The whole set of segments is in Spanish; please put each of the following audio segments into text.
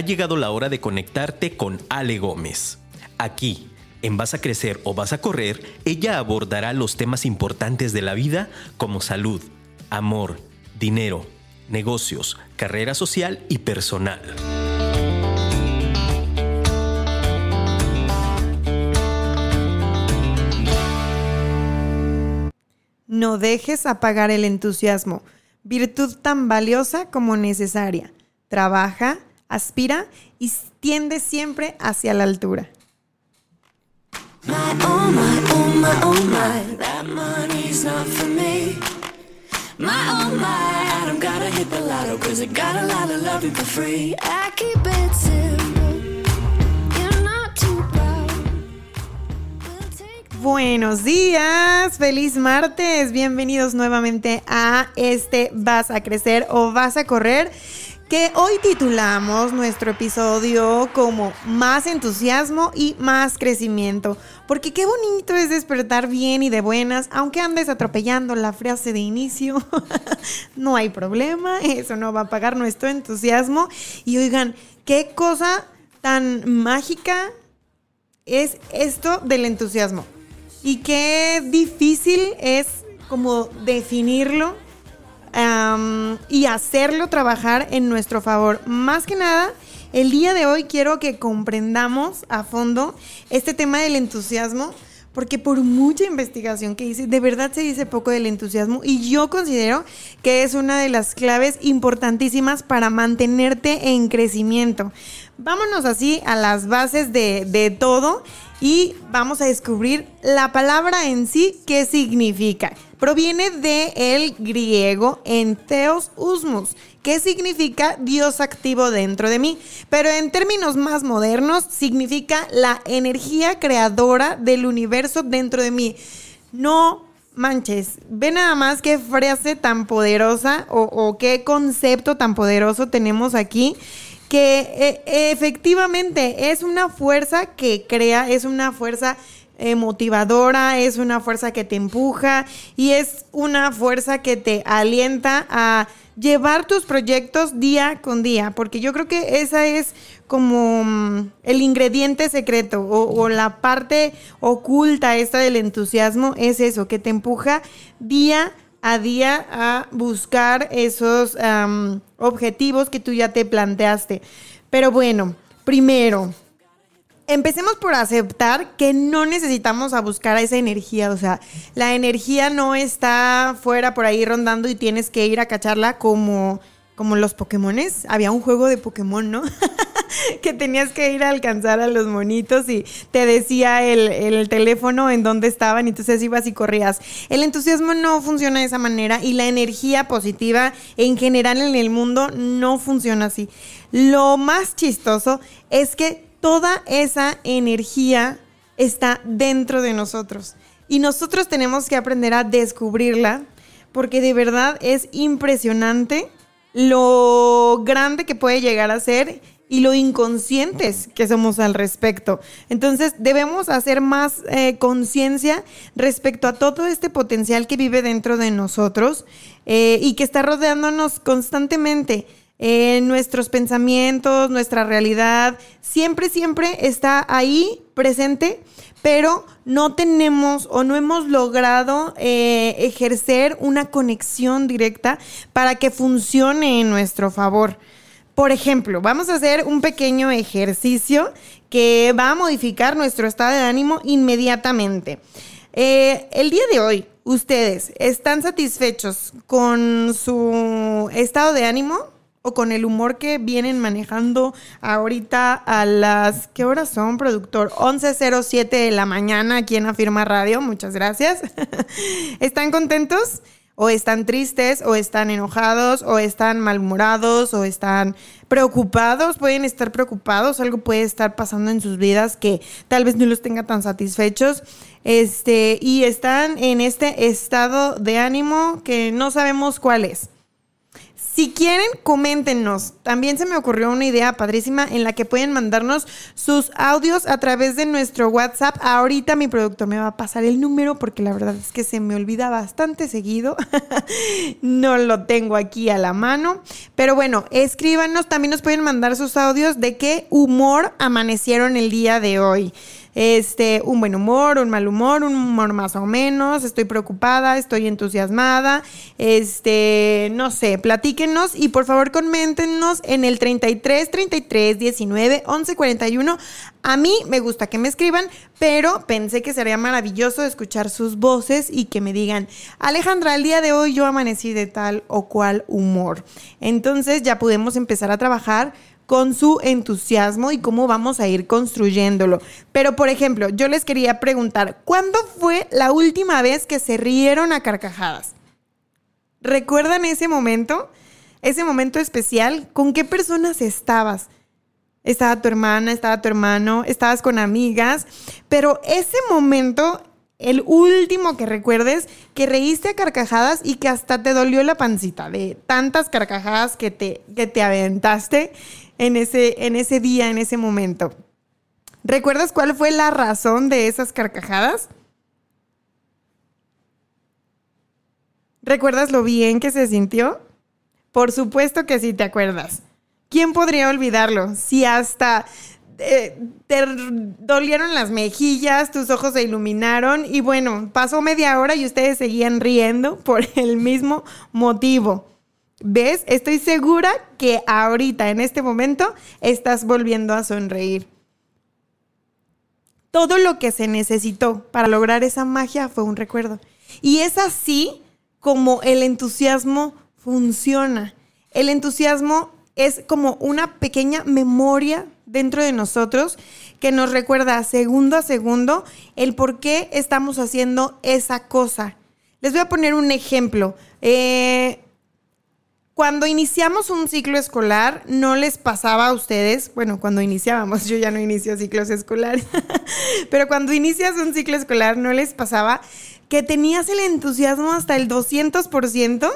ha llegado la hora de conectarte con Ale Gómez. Aquí, en Vas a Crecer o Vas a Correr, ella abordará los temas importantes de la vida como salud, amor, dinero, negocios, carrera social y personal. No dejes apagar el entusiasmo, virtud tan valiosa como necesaria. Trabaja, aspira y tiende siempre hacia la altura. Buenos días, feliz martes, bienvenidos nuevamente a este Vas a crecer o vas a correr que hoy titulamos nuestro episodio como Más entusiasmo y más crecimiento. Porque qué bonito es despertar bien y de buenas, aunque andes atropellando la frase de inicio. no hay problema, eso no va a pagar nuestro entusiasmo. Y oigan, qué cosa tan mágica es esto del entusiasmo. Y qué difícil es como definirlo y hacerlo trabajar en nuestro favor. Más que nada, el día de hoy quiero que comprendamos a fondo este tema del entusiasmo. Porque por mucha investigación que hice, de verdad se dice poco del entusiasmo y yo considero que es una de las claves importantísimas para mantenerte en crecimiento. Vámonos así a las bases de, de todo y vamos a descubrir la palabra en sí, qué significa. Proviene del el griego enteos usmus, que significa Dios activo dentro de mí, pero en términos más modernos significa la energía creadora del universo dentro de mí. No manches, ve nada más qué frase tan poderosa o, o qué concepto tan poderoso tenemos aquí que eh, efectivamente es una fuerza que crea, es una fuerza eh, motivadora, es una fuerza que te empuja y es una fuerza que te alienta a llevar tus proyectos día con día, porque yo creo que esa es como mm, el ingrediente secreto o, o, la parte oculta esta del entusiasmo, es eso, que te empuja día a día a buscar esos objetivos que tú ya te planteaste. Pero bueno, primero, empecemos por aceptar que no necesitamos a buscar a esa energía. O sea, la energía no está fuera por ahí rondando y tienes que ir a cacharla como como los Pokémones. Había un juego de Pokémon, ¿no? que tenías que ir a alcanzar a los monitos y te decía el, teléfono en dónde estaban y entonces ibas y corrías. El entusiasmo no funciona de esa manera y la energía positiva en general en el mundo no funciona así. Lo más chistoso es que toda esa energía está dentro de nosotros y nosotros tenemos que aprender a descubrirla porque de verdad es impresionante lo grande que puede llegar a ser y lo inconscientes que somos al respecto. Entonces debemos hacer más eh, conciencia respecto a todo este potencial que vive dentro de nosotros eh, y que está rodeándonos constantemente. Eh, nuestros pensamientos, nuestra realidad, siempre, siempre está ahí presente pero no tenemos o no hemos logrado eh, ejercer una conexión directa para que funcione en nuestro favor. Por ejemplo, vamos a hacer un pequeño ejercicio que va a modificar nuestro estado de ánimo inmediatamente. Eh, el día de hoy, ¿ustedes están satisfechos con su estado de ánimo? O con el humor que vienen manejando ahorita a las, ¿qué horas son, productor? 11.07 de la mañana aquí en Afirma Radio, muchas gracias. ¿Están contentos? ¿O están tristes? ¿O están enojados? ¿O están malhumorados? ¿O están preocupados? Pueden estar preocupados, algo puede estar pasando en sus vidas que tal vez no los tenga tan satisfechos. Este, y están en este estado de ánimo que no sabemos cuál es Si quieren, coméntenos. También se me ocurrió una idea padrísima en la que pueden mandarnos sus audios a través de nuestro WhatsApp. Ahorita mi productor me va a pasar el número porque la verdad es que se me olvida bastante seguido. no lo tengo aquí a la mano. Pero bueno, escríbanos. También nos pueden mandar sus audios de qué humor amanecieron el día de hoy este, un buen humor, un mal humor, un humor más o menos, estoy preocupada, estoy entusiasmada, este, no sé, platíquenos y por favor coméntenos en el 33 33 19 11 41. A mí me gusta que me escriban, pero pensé que sería maravilloso escuchar sus voces y que me digan, Alejandra, el día de hoy yo amanecí de tal o cual humor. Entonces ya podemos empezar a trabajar con su entusiasmo y cómo vamos a ir construyéndolo. Pero, por ejemplo, yo les quería preguntar, ¿cuándo fue la última vez que se rieron a carcajadas? ¿Recuerdan ese momento? Ese momento especial. ¿Con qué personas estabas? Estaba tu hermana, estaba tu hermano, estabas con amigas, pero ese momento el último que recuerdes que reíste a carcajadas y que hasta te dolió la pancita de tantas carcajadas que te, que te aventaste en ese, en ese día, en ese momento. ¿Recuerdas cuál fue la razón de esas carcajadas? ¿Recuerdas lo bien que se sintió? Por supuesto que sí te acuerdas. ¿Quién podría olvidarlo? Si hasta eh, te dolieron las mejillas, tus ojos se iluminaron y bueno, pasó media hora y ustedes seguían riendo por el mismo motivo. ¿Ves? Estoy segura que ahorita, en este momento, estás volviendo a sonreír. Todo lo que se necesitó para lograr esa magia fue un recuerdo. Y es así como el entusiasmo funciona. El entusiasmo es como una pequeña memoria dentro de nosotros que nos recuerda segundo a segundo el por qué estamos haciendo esa cosa. Les voy a poner un ejemplo. Eh, cuando iniciamos un ciclo escolar, ¿no les pasaba a ustedes? Bueno, cuando iniciábamos, yo ya no inicio ciclos escolares, pero cuando inicias un ciclo escolar, ¿no les pasaba que tenías el entusiasmo hasta el 200%?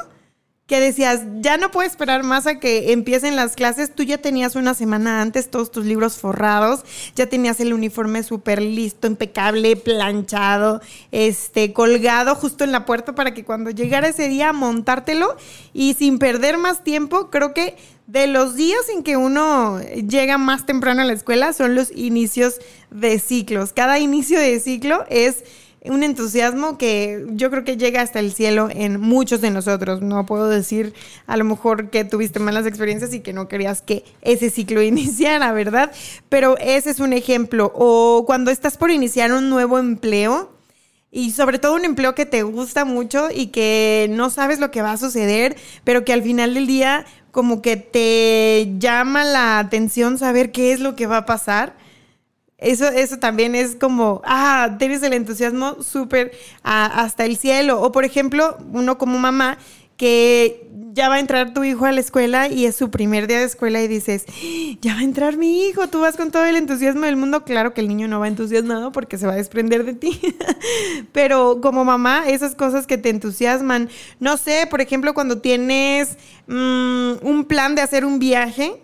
Que decías, ya no puedo esperar más a que empiecen las clases, tú ya tenías una semana antes todos tus libros forrados, ya tenías el uniforme súper listo, impecable, planchado, este, colgado justo en la puerta para que cuando llegara ese día montártelo y sin perder más tiempo, creo que de los días en que uno llega más temprano a la escuela son los inicios de ciclos. Cada inicio de ciclo es un entusiasmo que yo creo que llega hasta el cielo en muchos de nosotros. No puedo decir a lo mejor que tuviste malas experiencias y que no querías que ese ciclo iniciara, ¿verdad? Pero ese es un ejemplo. O cuando estás por iniciar un nuevo empleo, y sobre todo un empleo que te gusta mucho y que no sabes lo que va a suceder, pero que al final del día como que te llama la atención saber qué es lo que va a pasar. Eso, eso también es como, ah, tienes el entusiasmo súper hasta el cielo. O por ejemplo, uno como mamá que ya va a entrar tu hijo a la escuela y es su primer día de escuela y dices, ya va a entrar mi hijo, tú vas con todo el entusiasmo del mundo. Claro que el niño no va entusiasmado porque se va a desprender de ti. Pero como mamá, esas cosas que te entusiasman, no sé, por ejemplo, cuando tienes mm, un plan de hacer un viaje,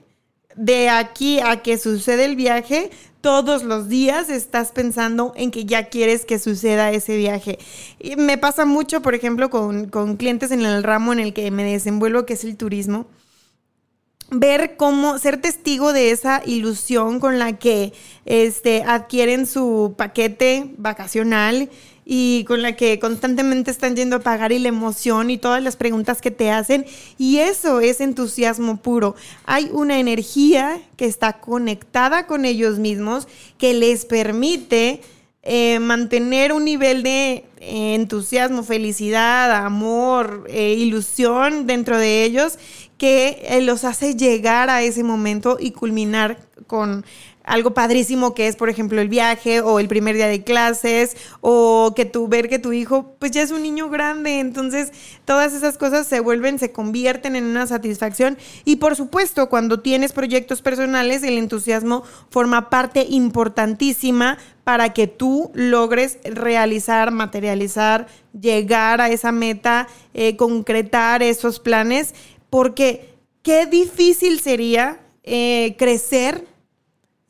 de aquí a que sucede el viaje, todos los días estás pensando en que ya quieres que suceda ese viaje. Y me pasa mucho, por ejemplo, con, con clientes en el ramo en el que me desenvuelvo, que es el turismo ver cómo ser testigo de esa ilusión con la que este, adquieren su paquete vacacional y con la que constantemente están yendo a pagar y la emoción y todas las preguntas que te hacen. Y eso es entusiasmo puro. Hay una energía que está conectada con ellos mismos que les permite eh, mantener un nivel de eh, entusiasmo, felicidad, amor, eh, ilusión dentro de ellos que los hace llegar a ese momento y culminar con algo padrísimo que es, por ejemplo, el viaje o el primer día de clases o que tú ver que tu hijo pues ya es un niño grande, entonces todas esas cosas se vuelven, se convierten en una satisfacción. Y por supuesto cuando tienes proyectos personales el entusiasmo forma parte importantísima para que tú logres realizar, materializar, llegar a esa meta, eh, concretar esos planes. Porque qué difícil sería eh, crecer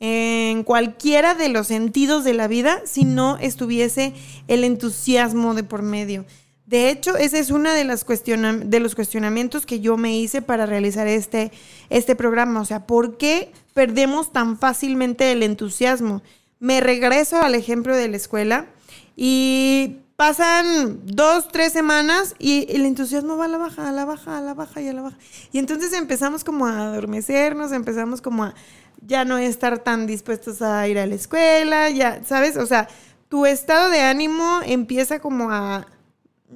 en cualquiera de los sentidos de la vida si no estuviese el entusiasmo de por medio. De hecho, ese es uno de, de los cuestionamientos que yo me hice para realizar este, este programa. O sea, ¿por qué perdemos tan fácilmente el entusiasmo? Me regreso al ejemplo de la escuela y pasan dos, tres semanas y el entusiasmo va a la baja, a la baja, a la baja y a la baja. Y entonces empezamos como a adormecernos, empezamos como a ya no estar tan dispuestos a ir a la escuela, ya, ¿sabes? O sea, tu estado de ánimo empieza como a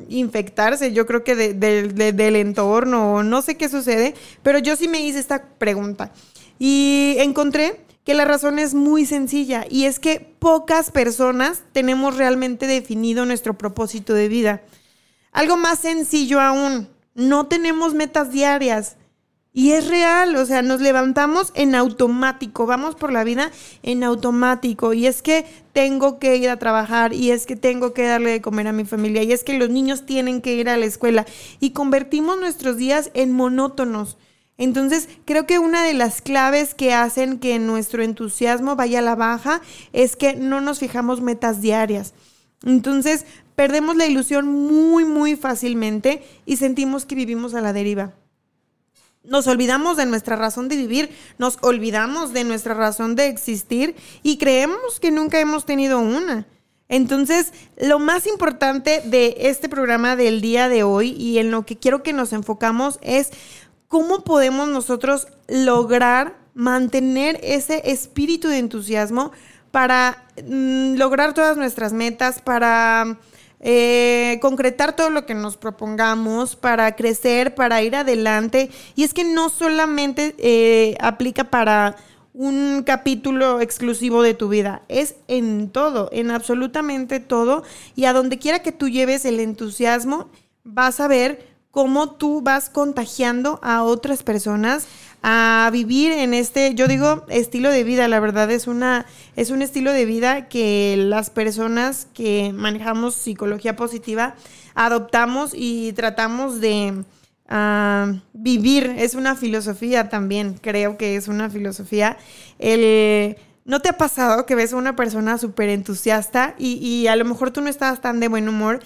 infectarse, yo creo que del entorno, no sé qué sucede, pero yo sí me hice esta pregunta y encontré que la razón es muy sencilla y es que pocas personas tenemos realmente definido nuestro propósito de vida. Algo más sencillo aún, no tenemos metas diarias. Y es real, o sea, nos levantamos en automático, vamos por la vida en automático. Y es que tengo que ir a trabajar, y es que tengo que darle de comer a mi familia, y es que los niños tienen que ir a la escuela. Y convertimos nuestros días en monótonos. Entonces, creo que una de las claves que hacen que nuestro entusiasmo vaya a la baja es que no nos fijamos metas diarias. Entonces, perdemos la ilusión muy, muy fácilmente y sentimos que vivimos a la deriva. Nos olvidamos de nuestra razón de vivir, nos olvidamos de nuestra razón de existir y creemos que nunca hemos tenido una. Entonces, lo más importante de este programa del día de hoy y en lo que quiero que nos enfocamos es cómo podemos nosotros lograr mantener ese espíritu de entusiasmo para mm, lograr todas nuestras metas, para eh, concretar todo lo que nos propongamos para crecer, para ir adelante. Y es que no solamente eh, aplica para un capítulo exclusivo de tu vida, es en todo, en absolutamente todo. Y a donde quiera que tú lleves el entusiasmo, vas a ver cómo tú vas contagiando a otras personas a vivir en este, yo digo, estilo de vida. La verdad es una, es un estilo de vida que las personas que manejamos psicología positiva adoptamos y tratamos de ah, vivir. Es una filosofía también, creo que es una filosofía. El, ¿No te ha pasado que ves a una persona súper entusiasta y, y a lo mejor tú no estás tan de buen humor?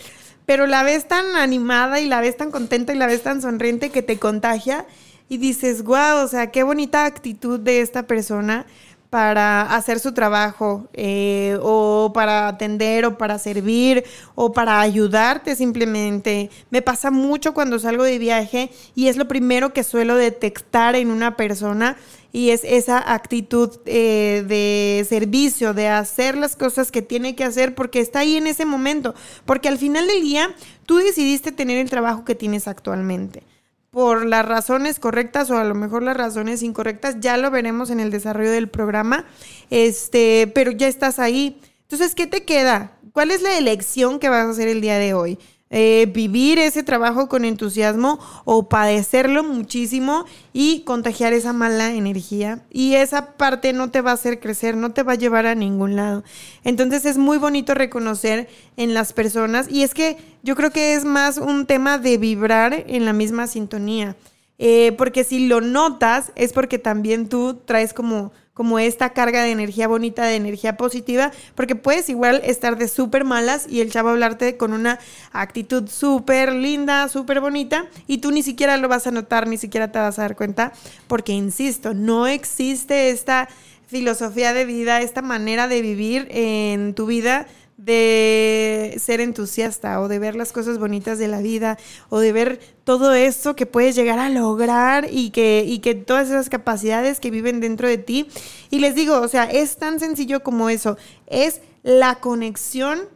Pero la ves tan animada y la ves tan contenta y la ves tan sonriente que te contagia y dices, wow, o sea, qué bonita actitud de esta persona para hacer su trabajo eh, o para atender o para servir o para ayudarte simplemente. Me pasa mucho cuando salgo de viaje y es lo primero que suelo detectar en una persona y es esa actitud eh, de servicio, de hacer las cosas que tiene que hacer porque está ahí en ese momento. Porque al final del día tú decidiste tener el trabajo que tienes actualmente por las razones correctas o a lo mejor las razones incorrectas, ya lo veremos en el desarrollo del programa, este, pero ya estás ahí. Entonces, ¿qué te queda? ¿Cuál es la elección que vas a hacer el día de hoy? Eh, vivir ese trabajo con entusiasmo o padecerlo muchísimo y contagiar esa mala energía. Y esa parte no te va a hacer crecer, no te va a llevar a ningún lado. Entonces es muy bonito reconocer en las personas y es que yo creo que es más un tema de vibrar en la misma sintonía. Eh, porque si lo notas es porque también tú traes como como esta carga de energía bonita, de energía positiva, porque puedes igual estar de súper malas y el chavo hablarte con una actitud súper linda, súper bonita, y tú ni siquiera lo vas a notar, ni siquiera te vas a dar cuenta, porque insisto, no existe esta filosofía de vida, esta manera de vivir en tu vida de ser entusiasta o de ver las cosas bonitas de la vida o de ver todo eso que puedes llegar a lograr y que, y que todas esas capacidades que viven dentro de ti. Y les digo, o sea, es tan sencillo como eso, es la conexión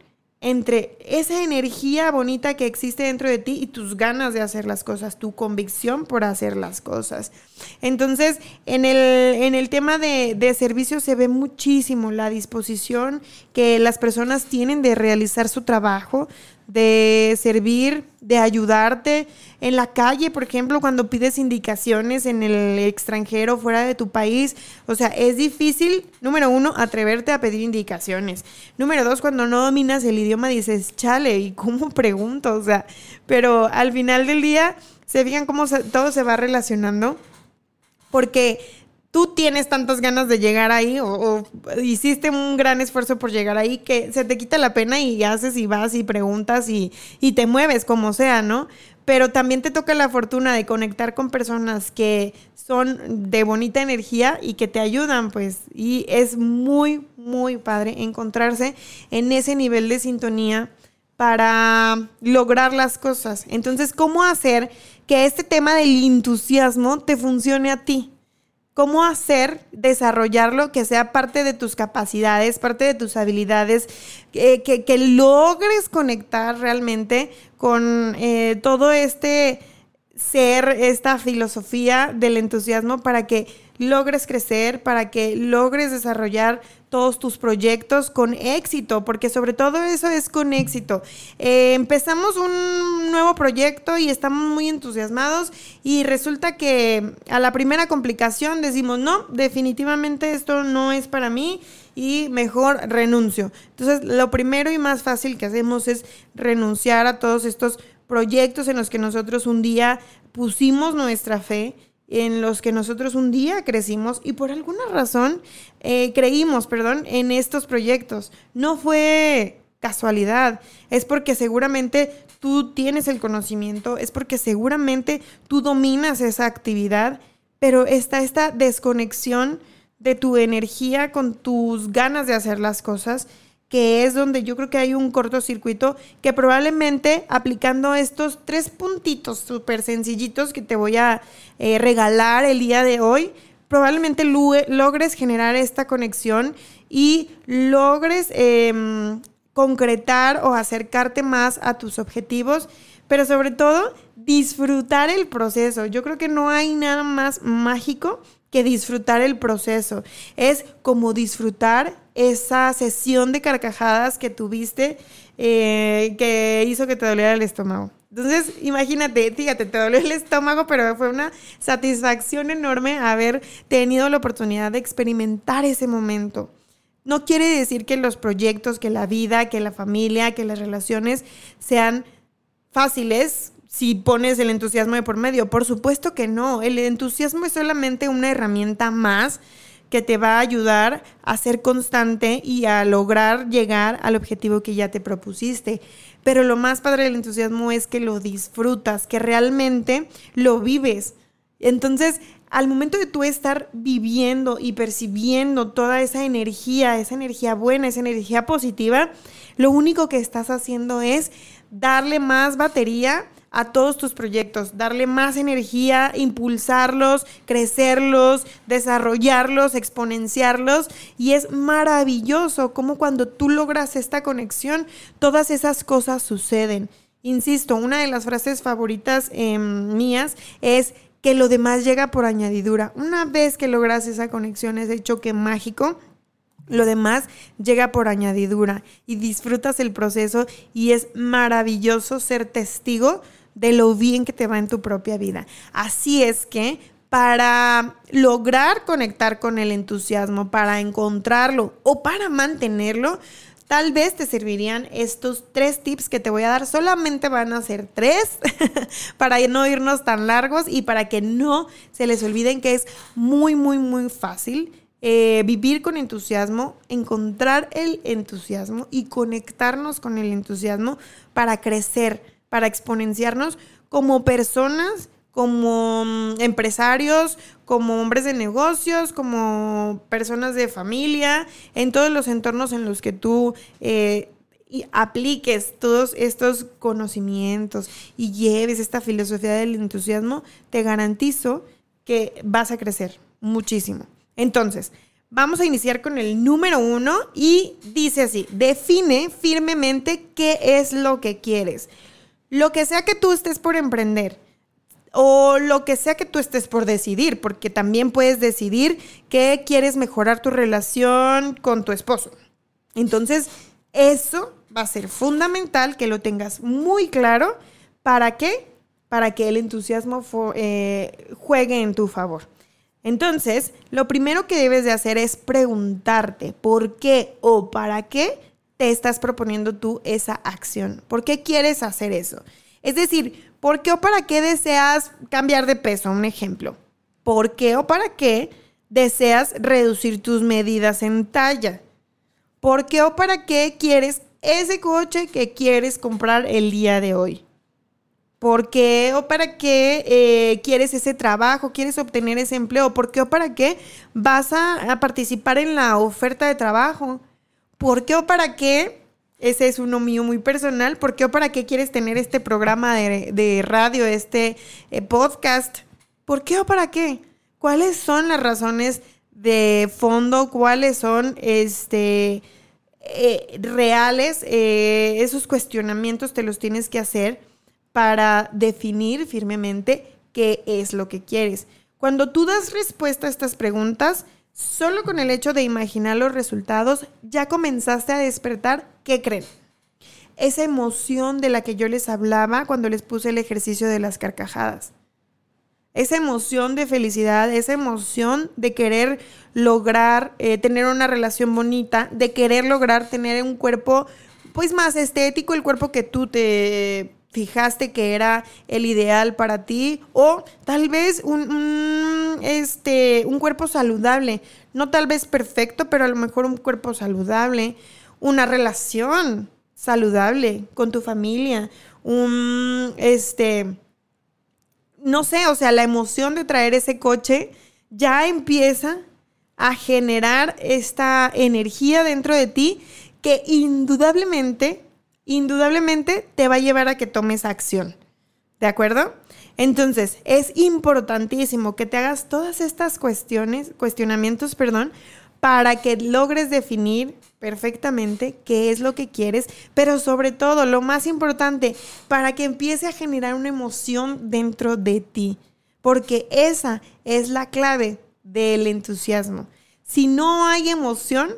entre esa energía bonita que existe dentro de ti y tus ganas de hacer las cosas, tu convicción por hacer las cosas. Entonces, en el, en el tema de, de servicio se ve muchísimo la disposición que las personas tienen de realizar su trabajo, de servir, de ayudarte en la calle, por ejemplo, cuando pides indicaciones en el extranjero, fuera de tu país. O sea, es difícil, número uno, atreverte a pedir indicaciones. Número dos, cuando no dominas el idioma dices, chale, ¿y cómo pregunto? O sea, pero al final del día ¿Se fijan cómo todo se va relacionando? Porque tú tienes tantas ganas de llegar ahí o, hiciste un gran esfuerzo por llegar ahí que se te quita la pena y haces y vas y preguntas y, y te mueves como sea, ¿no? Pero también te toca la fortuna de conectar con personas que son de bonita energía y que te ayudan, pues. Y es muy, muy padre encontrarse en ese nivel de sintonía para lograr las cosas. Entonces, ¿cómo hacer que este tema del entusiasmo te funcione a ti? Cómo hacer, desarrollarlo, que sea parte de tus capacidades, parte de tus habilidades, que, logres conectar realmente con eh, todo este ser, esta filosofía del entusiasmo para que logres crecer, para que logres desarrollar todos tus proyectos con éxito, porque sobre todo eso es con éxito. Eh, empezamos un nuevo proyecto y estamos muy entusiasmados y resulta que a la primera complicación decimos, no, definitivamente esto no es para mí y mejor renuncio. Entonces, lo primero y más fácil que hacemos es renunciar a todos estos proyectos en los que nosotros un día pusimos nuestra fe en los que nosotros un día crecimos y por alguna razón eh, creímos, perdón, en estos proyectos. No fue casualidad, es porque seguramente tú tienes el conocimiento, es porque seguramente tú dominas esa actividad, pero está esta desconexión de tu energía con tus ganas de hacer las cosas que es donde yo creo que hay un cortocircuito que probablemente aplicando estos tres puntitos súper sencillitos que te voy a eh, regalar el día de hoy, probablemente logres generar esta conexión y logres em, concretar o acercarte más a tus objetivos, pero sobre todo disfrutar el proceso. Yo creo que no hay nada más mágico que disfrutar el proceso. Es como disfrutar esa sesión de carcajadas que tuviste eh, que hizo que te doliera el estómago. Entonces, imagínate, fíjate, te dolió el estómago, pero fue una satisfacción enorme haber tenido la oportunidad de experimentar ese momento. No quiere decir que los proyectos, que la vida, que la familia, que las relaciones sean fáciles si pones el entusiasmo de por medio. Por supuesto que no. El entusiasmo es solamente una herramienta más que te va a ayudar a ser constante y a lograr llegar al objetivo que ya te propusiste. Pero lo más padre del entusiasmo es que lo disfrutas, que realmente lo vives. Entonces, al momento de tú estar viviendo y percibiendo toda esa energía, esa energía buena, esa energía positiva, lo único que estás haciendo es darle más batería a todos tus proyectos, darle más energía, impulsarlos, crecerlos, desarrollarlos, exponenciarlos. Y es maravilloso como cuando tú logras esta conexión, todas esas cosas suceden. Insisto, una de las frases favoritas em, mías es que lo demás llega por añadidura. Una vez que logras esa conexión, ese choque mágico, lo demás llega por añadidura y disfrutas el proceso y es maravilloso ser testigo de lo bien que te va en tu propia vida. Así es que para lograr conectar con el entusiasmo, para encontrarlo o para mantenerlo, tal vez te servirían estos tres tips que te voy a dar. Solamente van a ser tres para no irnos tan largos y para que no se les olviden que es muy, muy, muy fácil. Eh, vivir con entusiasmo, encontrar el entusiasmo y conectarnos con el entusiasmo para crecer, para exponenciarnos como personas, como mm, empresarios, como hombres de negocios, como personas de familia, en todos los entornos en los que tú eh, apliques todos estos conocimientos y lleves esta filosofía del entusiasmo, te garantizo que vas a crecer muchísimo. Entonces, vamos a iniciar con el número uno y dice así, define firmemente qué es lo que quieres. Lo que sea que tú estés por emprender o lo que sea que tú estés por decidir, porque también puedes decidir que quieres mejorar tu relación con tu esposo. Entonces, eso va a ser fundamental que lo tengas muy claro. ¿Para qué? Para que el entusiasmo eh, juegue en tu favor. Entonces, lo primero que debes de hacer es preguntarte por qué o para qué estás proponiendo tú esa acción? ¿Por qué quieres hacer eso? Es decir, ¿Por qué o para qué deseas cambiar de peso? Un ejemplo. ¿Por qué o para qué deseas reducir tus medidas en talla? ¿Por qué o para qué quieres ese coche que quieres comprar el día de hoy? ¿Por qué o para qué eh, quieres ese trabajo, quieres obtener ese empleo? ¿Por qué o para qué vas a, participar en la oferta de trabajo? ¿Por qué o para qué? Ese es uno mío muy personal. ¿Por qué o para qué quieres tener este programa de, radio, este eh, podcast? ¿Por qué o para qué? ¿Cuáles son las razones de fondo? ¿Cuáles son este, eh, reales? esos cuestionamientos te los tienes que hacer para definir firmemente qué es lo que quieres. Cuando tú das respuesta a estas preguntas, solo con el hecho de imaginar los resultados, ya comenzaste a despertar, ¿qué creen? Esa emoción de la que yo les hablaba cuando les puse el ejercicio de las carcajadas. Esa emoción de felicidad, esa emoción de querer lograr eh, tener una relación bonita, de querer lograr tener un cuerpo pues más estético, el cuerpo que tú te fijaste que era el ideal para ti o tal vez un, este, un cuerpo saludable, no tal vez perfecto, pero a lo mejor un cuerpo saludable, una relación saludable con tu familia, un, este, no sé, o sea, la emoción de traer ese coche ya empieza a generar esta energía dentro de ti que indudablemente indudablemente te va a llevar a que tomes acción. ¿De acuerdo? Entonces, es importantísimo que te hagas todas estas cuestiones, cuestionamientos, perdón, para que logres definir perfectamente qué es lo que quieres, pero sobre todo, lo más importante, para que empiece a generar una emoción dentro de ti, porque esa es la clave del entusiasmo. Si no hay emoción,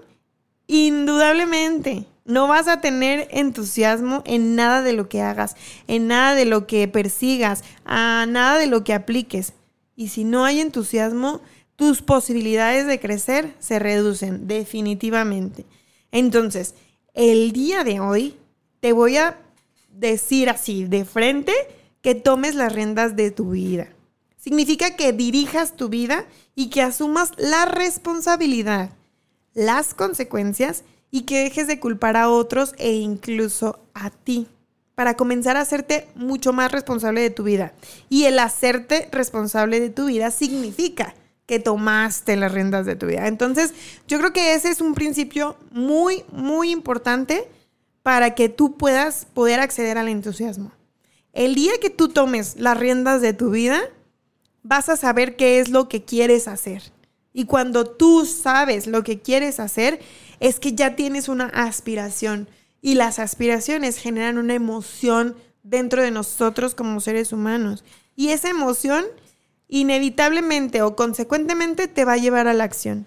indudablemente no vas a tener entusiasmo en nada de lo que hagas, en nada de lo que persigas, a nada de lo que apliques. Y si no hay entusiasmo, tus posibilidades de crecer se reducen definitivamente. Entonces, el día de hoy te voy a decir así de frente que tomes las riendas de tu vida. Significa que dirijas tu vida y que asumas la responsabilidad, las consecuencias y que dejes de culpar a otros e incluso a ti para comenzar a hacerte mucho más responsable de tu vida. Y el hacerte responsable de tu vida significa que tomaste las riendas de tu vida. Entonces, yo creo que ese es un principio muy, muy importante para que tú puedas poder acceder al entusiasmo. El día que tú tomes las riendas de tu vida, vas a saber qué es lo que quieres hacer. Y cuando tú sabes lo que quieres hacer, es que ya tienes una aspiración y las aspiraciones generan una emoción dentro de nosotros como seres humanos. Y esa emoción inevitablemente o consecuentemente te va a llevar a la acción.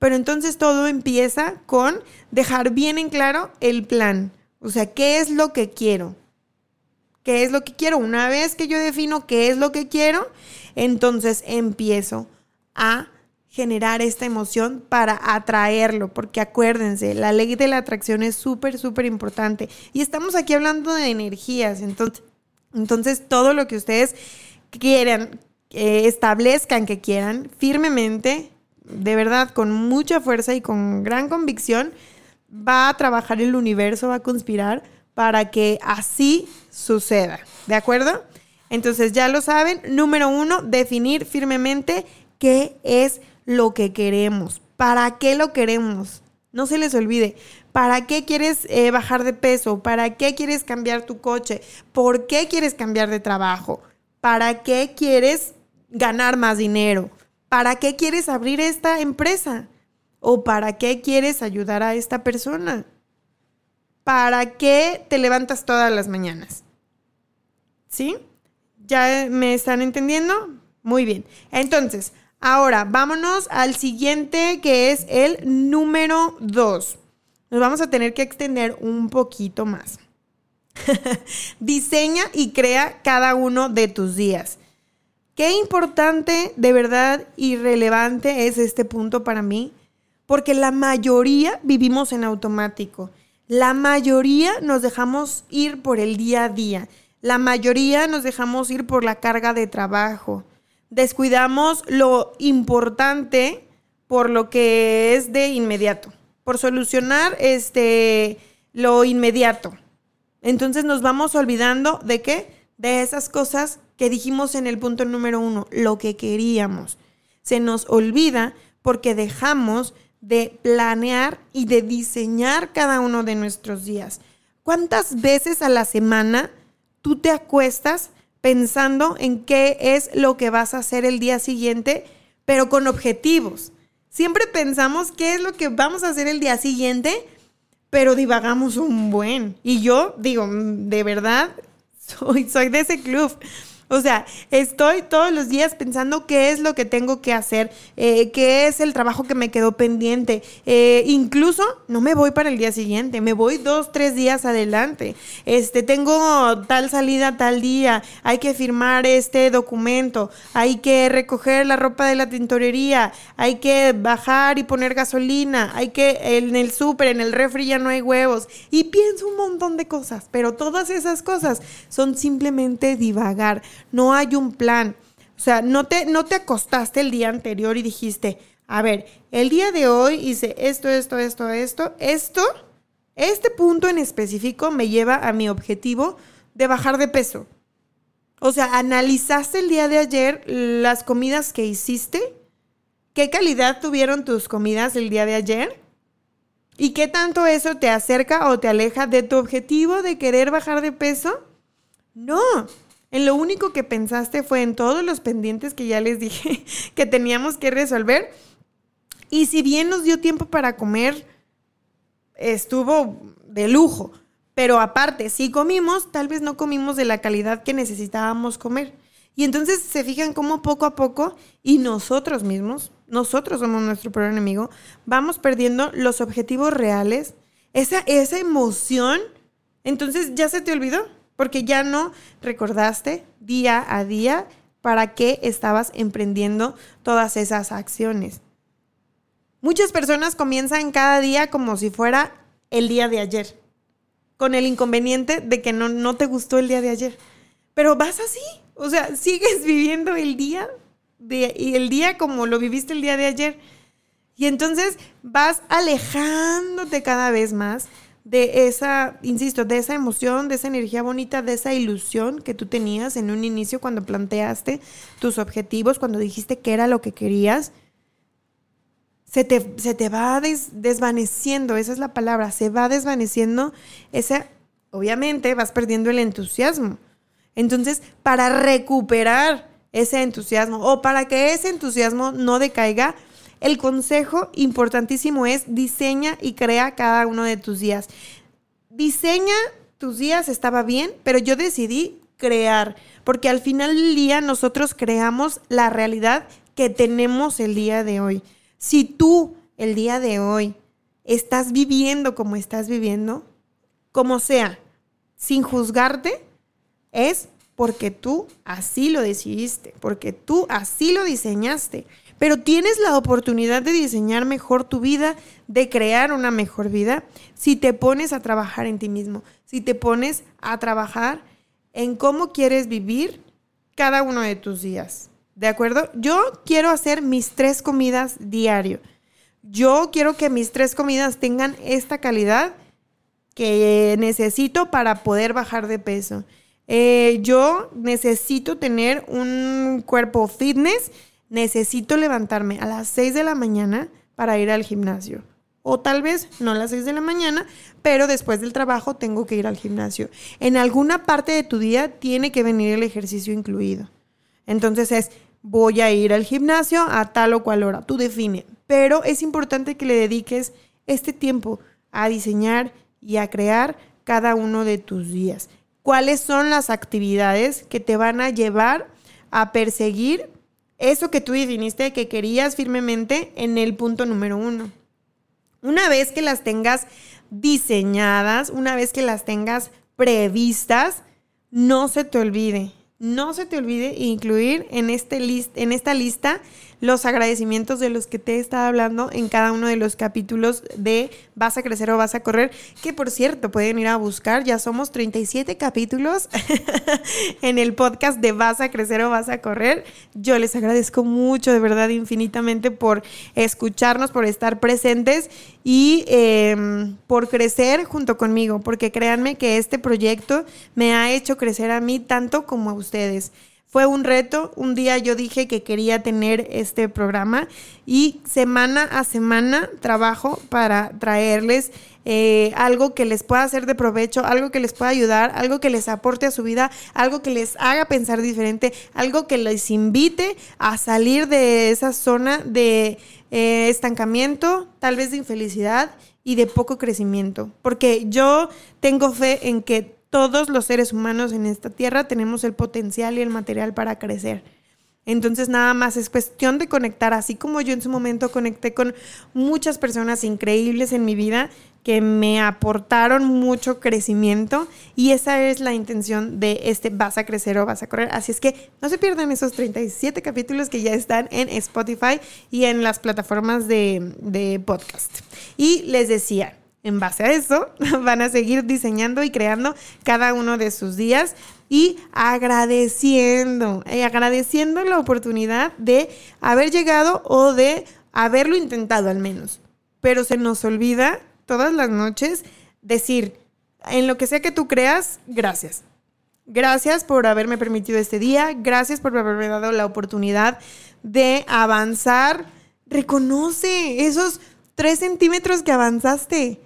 Pero entonces todo empieza con dejar bien en claro el plan. O sea, ¿qué es lo que quiero? ¿Qué es lo que quiero? Una vez que yo defino qué es lo que quiero, entonces empiezo a generar esta emoción para atraerlo, porque acuérdense, la ley de la atracción es súper, súper importante. Y estamos aquí hablando de energías, entonces, entonces todo lo que ustedes quieran, establezcan que quieran firmemente, de verdad, con mucha fuerza y con gran convicción, va a trabajar el universo, va a conspirar para que así suceda. ¿De acuerdo? Entonces ya lo saben. Número uno, definir firmemente qué es lo que queremos. ¿Para qué lo queremos? No se les olvide. ¿Para qué quieres eh, bajar de peso? ¿Para qué quieres cambiar tu coche? ¿Por qué quieres cambiar de trabajo? ¿Para qué quieres ganar más dinero? ¿Para qué quieres abrir esta empresa? ¿O para qué quieres ayudar a esta persona? ¿Para qué te levantas todas las mañanas? ¿Sí? ¿Ya me están entendiendo? Muy bien. Entonces, Ahora, vámonos al siguiente que es el número 2. Nos vamos a tener que extender un poquito más. Diseña y crea cada uno de tus días. Qué importante, de verdad, y relevante es este punto para mí, porque la mayoría vivimos en automático. La mayoría nos dejamos ir por el día a día. La mayoría nos dejamos ir por la carga de trabajo. Descuidamos lo importante por lo que es de inmediato, por solucionar este lo inmediato. Entonces nos vamos olvidando de qué? De esas cosas que dijimos en el punto número uno, lo que queríamos. Se nos olvida porque dejamos de planear y de diseñar cada uno de nuestros días. ¿Cuántas veces a la semana tú te acuestas pensando en qué es lo que vas a hacer el día siguiente, pero con objetivos? Siempre pensamos qué es lo que vamos a hacer el día siguiente, pero divagamos un buen. Y yo digo, de verdad, soy, soy de ese club. O sea, estoy todos los días pensando qué es lo que tengo que hacer, eh, qué es el trabajo que me quedó pendiente. Eh, incluso no me voy para el día siguiente, me voy dos, tres días adelante. Este, tengo tal salida tal día, hay que firmar este documento, hay que recoger la ropa de la tintorería, hay que bajar y poner gasolina, hay que en el súper, en el refri ya no hay huevos. Y pienso un montón de cosas, pero todas esas cosas son simplemente divagar no hay un plan. O sea, no te, no te acostaste el día anterior y dijiste, a ver, el día de hoy hice esto, esto, esto, esto, esto, este punto en específico me lleva a mi objetivo de bajar de peso. O sea, analizaste el día de ayer las comidas que hiciste, qué calidad tuvieron tus comidas el día de ayer y qué tanto eso te acerca o te aleja de tu objetivo de querer bajar de peso. No, en lo único que pensaste fue en todos los pendientes que ya les dije que teníamos que resolver. Y si bien nos dio tiempo para comer, estuvo de lujo. Pero aparte, si comimos, tal vez no comimos de la calidad que necesitábamos comer. Y entonces se fijan cómo poco a poco, y nosotros mismos, nosotros somos nuestro peor enemigo, vamos perdiendo los objetivos reales, esa, esa emoción. Entonces ya se te olvidó porque ya no recordaste día a día para qué estabas emprendiendo todas esas acciones. Muchas personas comienzan cada día como si fuera el día de ayer, con el inconveniente de que no, no te gustó el día de ayer. Pero vas así, o sea, sigues viviendo el día de, y el día como lo viviste el día de ayer. Y entonces vas alejándote cada vez más de esa, insisto, de esa emoción, de esa energía bonita, de esa ilusión que tú tenías en un inicio cuando planteaste tus objetivos, cuando dijiste que era lo que querías, se te, se te va desvaneciendo, esa es la palabra, se va desvaneciendo, esa, obviamente vas perdiendo el entusiasmo. Entonces, para recuperar ese entusiasmo o para que ese entusiasmo no decaiga, el consejo importantísimo es diseña y crea cada uno de tus días. Diseña tus días, estaba bien, pero yo decidí crear, porque al final del día nosotros creamos la realidad que tenemos el día de hoy. Si tú el día de hoy estás viviendo como estás viviendo, como sea, sin juzgarte, es porque tú así lo decidiste, porque tú así lo diseñaste. Pero tienes la oportunidad de diseñar mejor tu vida, de crear una mejor vida, si te pones a trabajar en ti mismo, si te pones a trabajar en cómo quieres vivir cada uno de tus días. ¿De acuerdo? Yo quiero hacer mis tres comidas diario. Yo quiero que mis tres comidas tengan esta calidad que necesito para poder bajar de peso. Eh, yo necesito tener un cuerpo fitness necesito levantarme a las 6 de la mañana para ir al gimnasio. O tal vez no a las 6 de la mañana, pero después del trabajo tengo que ir al gimnasio. En alguna parte de tu día tiene que venir el ejercicio incluido. Entonces es, voy a ir al gimnasio a tal o cual hora. Tú define. Pero es importante que le dediques este tiempo a diseñar y a crear cada uno de tus días. ¿Cuáles son las actividades que te van a llevar a perseguir eso que tú definiste que querías firmemente en el punto número uno. Una vez que las tengas diseñadas, una vez que las tengas previstas, no se te olvide. no se te olvide incluir en, este list, en esta lista los agradecimientos de los que te he estado hablando en cada uno de los capítulos de Vas a crecer o vas a correr, que por cierto pueden ir a buscar, ya somos 37 capítulos en el podcast de Vas a crecer o vas a correr. Yo les agradezco mucho, de verdad, infinitamente por escucharnos, por estar presentes y em, por crecer junto conmigo, porque créanme que este proyecto me ha hecho crecer a mí tanto como a ustedes. Fue un reto, un día yo dije que quería tener este programa y semana a semana trabajo para traerles eh, algo que les pueda hacer de provecho, algo que les pueda ayudar, algo que les aporte a su vida, algo que les haga pensar diferente, algo que les invite a salir de esa zona de eh, estancamiento, tal vez de infelicidad y de poco crecimiento. Porque yo tengo fe en que todos los seres humanos en esta tierra tenemos el potencial y el material para crecer. Entonces nada más es cuestión de conectar, así como yo en su momento conecté con muchas personas increíbles en mi vida que me aportaron mucho crecimiento y esa es la intención de este vas a crecer o vas a correr. Así es que no se pierdan esos 37 capítulos que ya están en Spotify y en las plataformas de, de podcast. Y les decía, en base a eso, van a seguir diseñando y creando cada uno de sus días y agradeciendo, y agradeciendo la oportunidad de haber llegado o de haberlo intentado al menos. Pero se nos olvida todas las noches decir, en lo que sea que tú creas, gracias. Gracias por haberme permitido este día, gracias por haberme dado la oportunidad de avanzar. Reconoce esos tres centímetros que avanzaste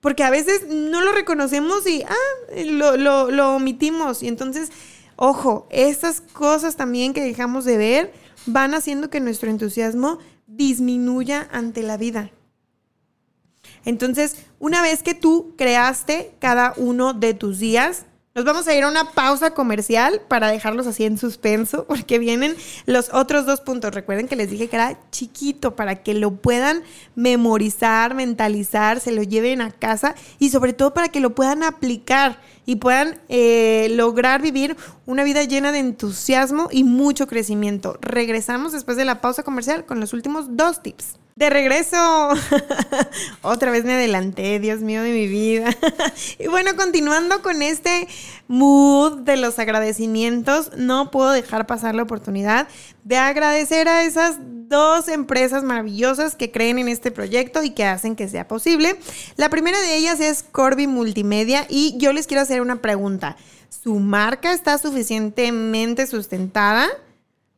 porque a veces no lo reconocemos y ah, lo, lo, omitimos. Y entonces, ojo, estas cosas también que dejamos de ver van haciendo que nuestro entusiasmo disminuya ante la vida. Entonces, una vez que tú creaste cada uno de tus días, nos vamos a ir a una pausa comercial para dejarlos así en suspenso, porque vienen los otros dos puntos. Recuerden que les dije que era chiquito para que lo puedan memorizar, mentalizar, se lo lleven a casa y sobre todo para que lo puedan aplicar y puedan eh, lograr vivir una vida llena de entusiasmo y mucho crecimiento. Regresamos después de la pausa comercial con los últimos dos tips. De regreso. Otra vez me adelanté, Dios mío de mi vida. y bueno, continuando con este mood de los agradecimientos, no puedo dejar pasar la oportunidad de agradecer a esas dos empresas maravillosas que creen en este proyecto y que hacen que sea posible. La primera de ellas es Corby Multimedia y yo les quiero hacer una pregunta. ¿Su marca está suficientemente sustentada?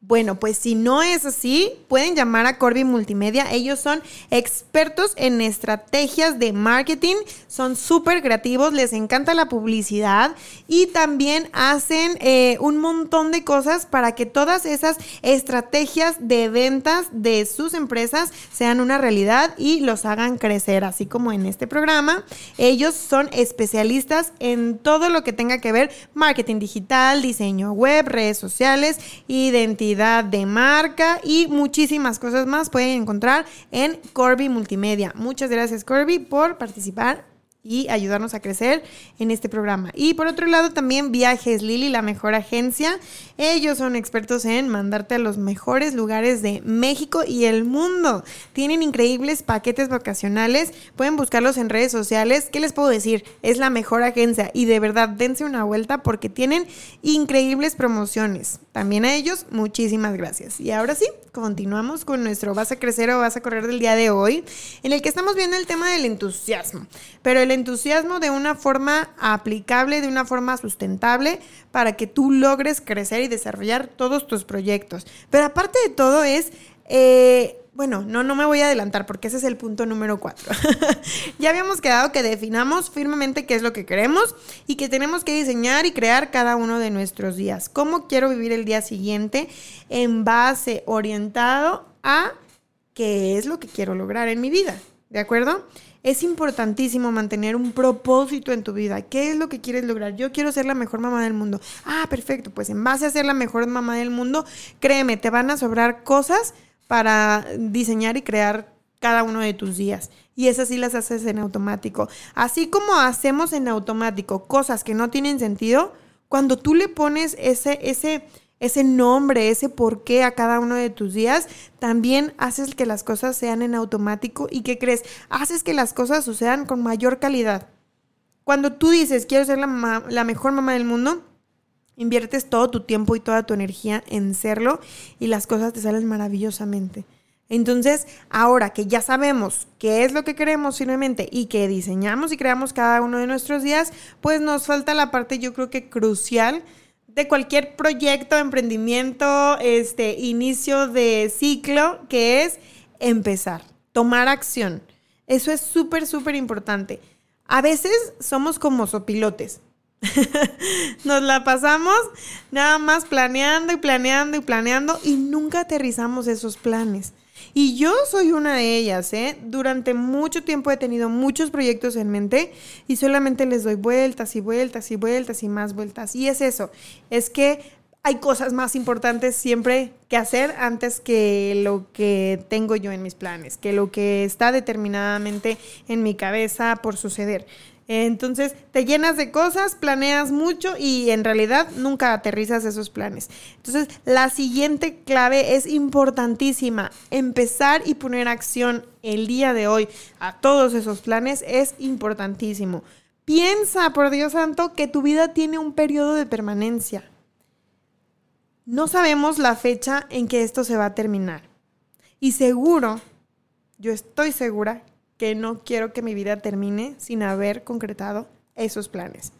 Bueno, pues si no es así, pueden llamar a Corby Multimedia. Ellos son expertos en estrategias de marketing, son súper creativos, les encanta la publicidad y también hacen eh, un montón de cosas para que todas esas estrategias de ventas de sus empresas sean una realidad y los hagan crecer, así como en este programa. Ellos son especialistas en todo lo que tenga que ver marketing digital, diseño web, redes sociales, identidad de marca y muchísimas cosas más pueden encontrar en Corby Multimedia. Muchas gracias Corby por participar y ayudarnos a crecer en este programa. Y por otro lado también Viajes Lili, la mejor agencia. Ellos son expertos en mandarte a los mejores lugares de México y el mundo. Tienen increíbles paquetes vacacionales. Pueden buscarlos en redes sociales. ¿Qué les puedo decir? Es la mejor agencia y de verdad dense una vuelta porque tienen increíbles promociones. También a ellos, muchísimas gracias. Y ahora sí, continuamos con nuestro Vas a crecer o vas a correr del día de hoy, en el que estamos viendo el tema del entusiasmo. Pero el entusiasmo de una forma aplicable, de una forma sustentable, para que tú logres crecer y desarrollar todos tus proyectos. Pero aparte de todo es... Eh, bueno, no, no me voy a adelantar porque ese es el punto número cuatro. ya habíamos quedado que definamos firmemente qué es lo que queremos y que tenemos que diseñar y crear cada uno de nuestros días. ¿Cómo quiero vivir el día siguiente en base orientado a qué es lo que quiero lograr en mi vida? ¿De acuerdo? Es importantísimo mantener un propósito en tu vida. ¿Qué es lo que quieres lograr? Yo quiero ser la mejor mamá del mundo. Ah, perfecto. Pues en base a ser la mejor mamá del mundo, créeme, te van a sobrar cosas para diseñar y crear cada uno de tus días. Y esas sí las haces en automático. Así como hacemos en automático cosas que no tienen sentido, Cuando tú le pones ese, ese, ese nombre, ese porqué a cada uno de tus días, también haces que las cosas sean en automático y que crees, haces que las cosas sucedan con mayor calidad. Cuando tú dices, quiero ser la, la mejor mamá del mundo, inviertes todo tu tiempo y toda tu energía en serlo y las cosas te salen maravillosamente. Entonces, ahora que ya sabemos qué es lo que queremos firmemente y que diseñamos y creamos cada uno de nuestros días, pues nos falta la parte yo creo que crucial de cualquier proyecto, emprendimiento, este inicio de ciclo, que es empezar, tomar acción. Eso es súper, súper importante. A veces somos como sopilotes. Nos la pasamos nada más planeando y planeando y planeando y nunca aterrizamos esos planes. Y yo soy una de ellas, ¿eh? Durante mucho tiempo he tenido muchos proyectos en mente y solamente les doy vueltas y vueltas y vueltas y más vueltas. Y es eso, es que hay cosas más importantes siempre que hacer antes que lo que tengo yo en mis planes, que lo que está determinadamente en mi cabeza por suceder. Entonces te llenas de cosas, planeas mucho y en realidad nunca aterrizas esos planes. Entonces la siguiente clave es importantísima. Empezar y poner acción el día de hoy a todos esos planes es importantísimo. Piensa, por Dios santo, que tu vida tiene un periodo de permanencia. No sabemos la fecha en que esto se va a terminar. Y seguro, yo estoy segura que no quiero que mi vida termine sin haber concretado esos planes.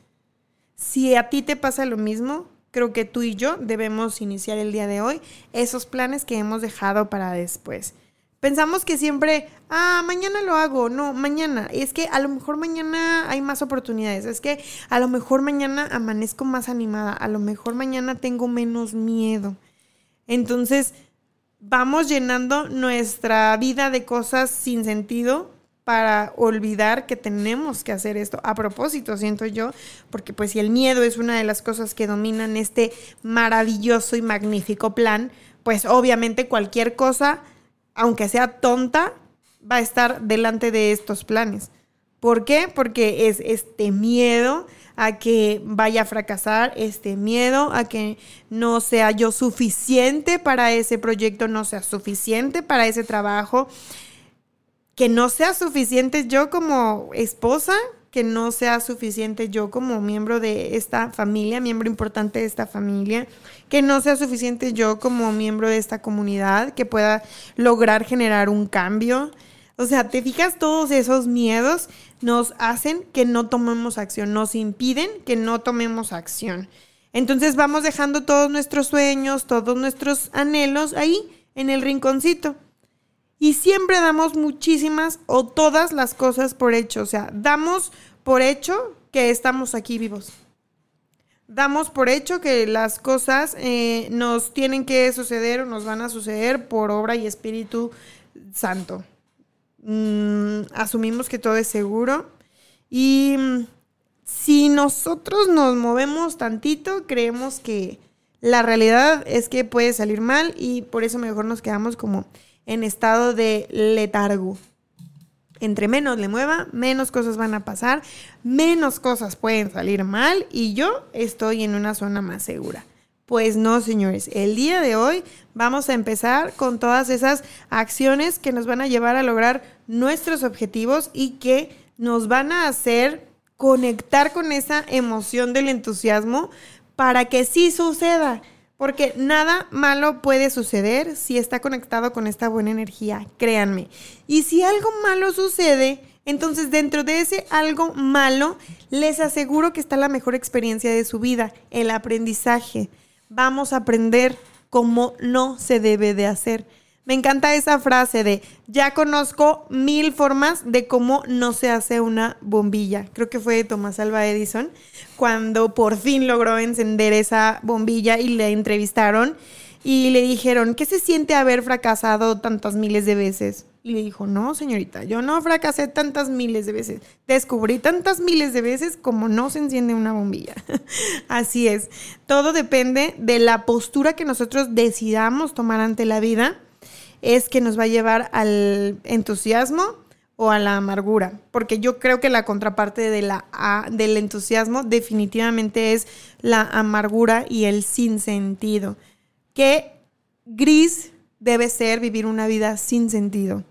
Si a ti te pasa lo mismo, creo que tú y yo debemos iniciar el día de hoy esos planes que hemos dejado para después. Pensamos que siempre, ah, mañana lo hago, no, mañana. Es que a lo mejor mañana hay más oportunidades, es que a lo mejor mañana amanezco más animada, a lo mejor mañana tengo menos miedo. Entonces, vamos llenando nuestra vida de cosas sin sentido para olvidar que tenemos que hacer esto. A propósito, siento yo, porque pues si el miedo es una de las cosas que dominan este maravilloso y magnífico plan, pues obviamente cualquier cosa, aunque sea tonta, va a estar delante de estos planes. ¿Por qué? Porque es este miedo a que vaya a fracasar, este miedo a que no sea yo suficiente para ese proyecto, no sea suficiente para ese trabajo, que no sea suficiente yo como esposa, que no sea suficiente yo como miembro de esta familia, miembro importante de esta familia, que no sea suficiente yo como miembro de esta comunidad, que pueda lograr generar un cambio. O sea, te fijas, todos esos miedos nos hacen que no tomemos acción, nos impiden que no tomemos acción. Entonces vamos dejando todos nuestros sueños, todos nuestros anhelos ahí en el rinconcito. Y siempre damos muchísimas o todas las cosas por hecho. O sea, damos por hecho que estamos aquí vivos. Damos por hecho que las cosas eh, nos tienen que suceder o nos van a suceder por obra y espíritu santo. Mm, asumimos que todo es seguro. Y mm, si nosotros nos movemos tantito, creemos que la realidad es que puede salir mal y por eso mejor nos quedamos como en estado de letargo. Entre menos le mueva, menos cosas van a pasar, menos cosas pueden salir mal y yo estoy en una zona más segura. Pues no, señores, el día de hoy vamos a empezar con todas esas acciones que nos van a llevar a lograr nuestros objetivos y que nos van a hacer conectar con esa emoción del entusiasmo para que sí suceda. Porque nada malo puede suceder si está conectado con esta buena energía, créanme. Y si algo malo sucede, entonces dentro de ese algo malo, les aseguro que está la mejor experiencia de su vida, el aprendizaje. Vamos a aprender cómo no se debe de hacer. Me encanta esa frase de, ya conozco mil formas de cómo no se hace una bombilla. Creo que fue Tomás Alba Edison cuando por fin logró encender esa bombilla y le entrevistaron y le dijeron, ¿qué se siente haber fracasado tantas miles de veces? Y le dijo, no, señorita, yo no fracasé tantas miles de veces. Descubrí tantas miles de veces como no se enciende una bombilla. Así es. Todo depende de la postura que nosotros decidamos tomar ante la vida es que nos va a llevar al entusiasmo o a la amargura, porque yo creo que la contraparte de la, del entusiasmo definitivamente es la amargura y el sinsentido. ¿Qué gris debe ser vivir una vida sin sentido?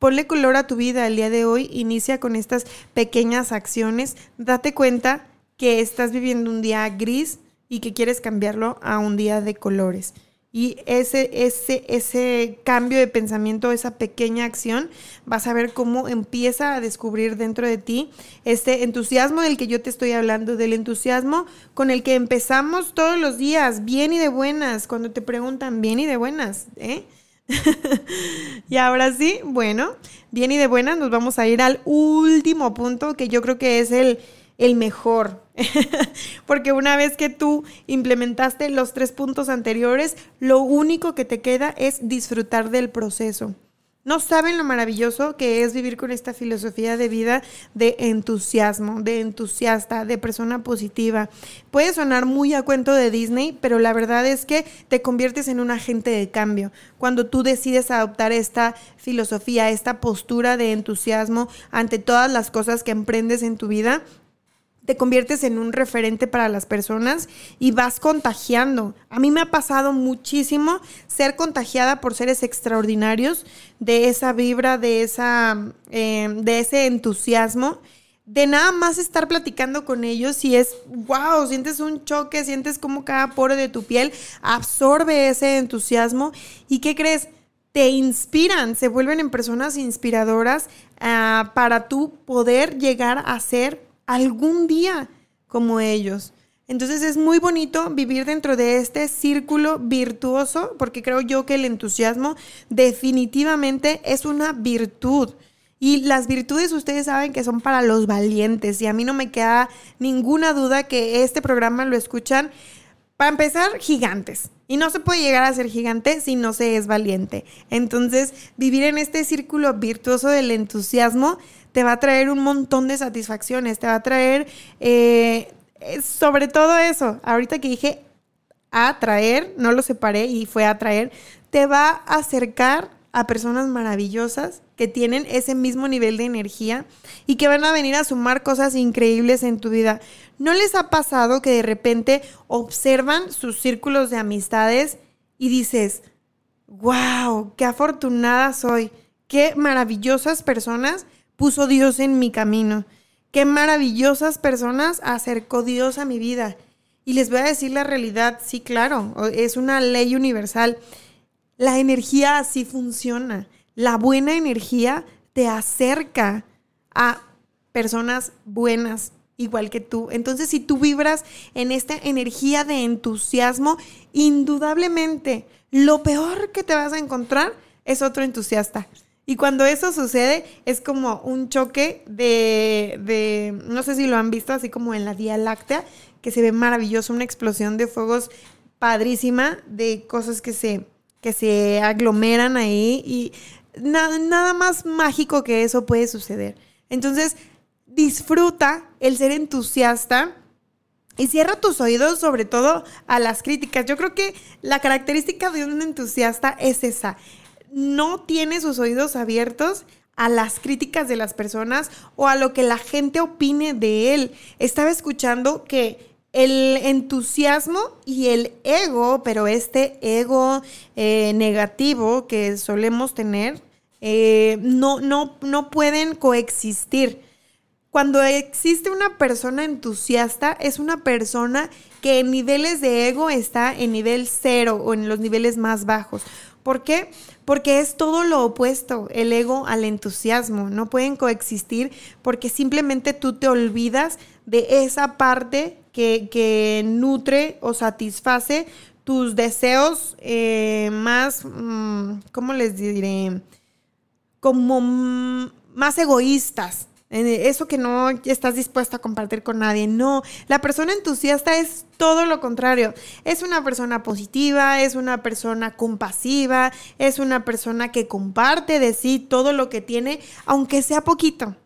Ponle color a tu vida el día de hoy, inicia con estas pequeñas acciones, date cuenta que estás viviendo un día gris y que quieres cambiarlo a un día de colores. Y ese, ese, ese cambio de pensamiento, esa pequeña acción, vas a ver cómo empieza a descubrir dentro de ti este entusiasmo del que yo te estoy hablando, del entusiasmo con el que empezamos todos los días, bien y de buenas, cuando te preguntan bien y de buenas, ¿eh? y ahora sí, bueno, bien y de buenas, nos vamos a ir al último punto que yo creo que es el, el mejor. Porque una vez que tú implementaste los tres puntos anteriores, lo único que te queda es disfrutar del proceso. No saben lo maravilloso que es vivir con esta filosofía de vida de entusiasmo, de entusiasta, de persona positiva. Puede sonar muy a cuento de Disney, pero la verdad es que te conviertes en un agente de cambio. Cuando tú decides adoptar esta filosofía, esta postura de entusiasmo ante todas las cosas que emprendes en tu vida, te conviertes en un referente para las personas y vas contagiando. A mí me ha pasado muchísimo ser contagiada por seres extraordinarios de esa vibra, de, esa, em, de ese entusiasmo, de nada más estar platicando con ellos y es, wow, sientes un choque, sientes como cada poro de tu piel absorbe ese entusiasmo y ¿qué crees? te inspiran, se vuelven en personas inspiradoras ah, para tú poder llegar a ser algún día como ellos. Entonces es muy bonito vivir dentro de este círculo virtuoso, porque creo yo que el entusiasmo definitivamente es una virtud. Y las virtudes ustedes saben que son para los valientes y a mí no me queda ninguna duda que este programa lo escuchan, para empezar, gigantes. Y no se puede llegar a ser gigante si no se es valiente. Entonces, vivir en este círculo virtuoso del entusiasmo te va a traer un montón de satisfacciones, te va a traer, eh, sobre todo eso, ahorita que dije atraer, no lo separé y fue atraer, te va a acercar a personas maravillosas que tienen ese mismo nivel de energía y que van a venir a sumar cosas increíbles en tu vida. ¿No les ha pasado que de repente observan sus círculos de amistades y dices, wow, qué afortunada soy, qué maravillosas personas puso Dios en mi camino. Qué maravillosas personas acercó Dios a mi vida. Y les voy a decir la realidad, sí, claro, es una ley universal. La energía así funciona. La buena energía te acerca a personas buenas, igual que tú. Entonces, si tú vibras en esta energía de entusiasmo, indudablemente lo peor que te vas a encontrar es otro entusiasta. Y cuando eso sucede, es como un choque de, de, no sé si lo han visto, así como en la Vía Láctea, que se ve maravilloso, una explosión de fuegos padrísima, de cosas que se, que se aglomeran ahí y nada más mágico que eso puede suceder. Entonces, disfruta el ser entusiasta. Y cierra tus oídos sobre todo a las críticas. Yo creo que la característica de un entusiasta es esa, no tiene sus oídos abiertos a las críticas de las personas o a lo que la gente opine de él. Estaba escuchando que el entusiasmo y el ego, pero este ego eh, negativo que solemos tener, eh, no, no, no pueden coexistir. Cuando existe una persona entusiasta, es una persona que en niveles de ego está en nivel cero o en los niveles más bajos. ¿Por qué? Es todo lo opuesto, el ego al entusiasmo. No pueden coexistir porque simplemente tú te olvidas de esa parte que, nutre o satisface tus deseos eh, más, mm, ¿cómo les diré? Como más egoístas, eso que no estás dispuesto a compartir con nadie. No, la persona entusiasta es todo lo contrario. Es una persona positiva, es una persona compasiva, es una persona que comparte de sí todo lo que tiene, aunque sea poquito.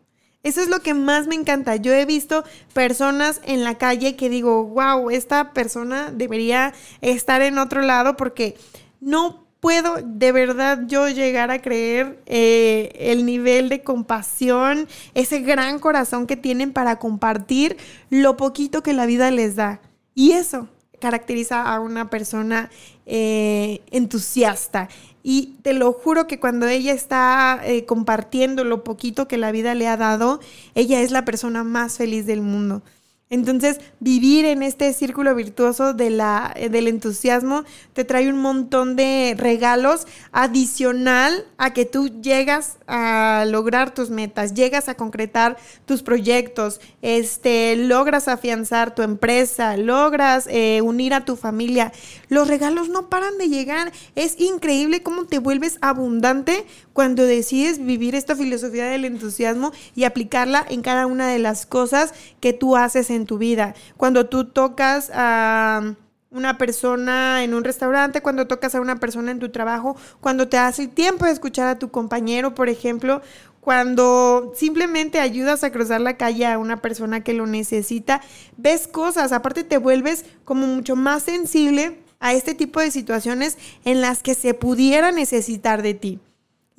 Eso es lo que más me encanta. Yo he visto personas en la calle que digo, wow, esta persona debería estar en otro lado porque no puedo de verdad yo llegar a creer eh, el nivel de compasión, ese gran corazón que tienen para compartir lo poquito que la vida les da. Y eso caracteriza a una persona eh, entusiasta. Y te lo juro que cuando ella está eh, compartiendo lo poquito que la vida le ha dado, ella es la persona más feliz del mundo. Entonces, vivir en este círculo virtuoso la, del entusiasmo te trae un montón de regalos adicional a que tú llegas a lograr tus metas, llegas a concretar tus proyectos, este, logras afianzar tu empresa, logras eh, unir a tu familia. Los regalos no paran de llegar. Es increíble cómo te vuelves abundante cuando decides vivir esta filosofía del entusiasmo y aplicarla en cada una de las cosas que tú haces en tu vida. Cuando tú tocas a una persona en un restaurante, cuando tocas a una persona en tu trabajo, cuando te das el tiempo de escuchar a tu compañero, por ejemplo, cuando simplemente ayudas a cruzar la calle a una persona que lo necesita, ves cosas, aparte te vuelves como mucho más sensible a este tipo de situaciones en las que se pudiera necesitar de ti.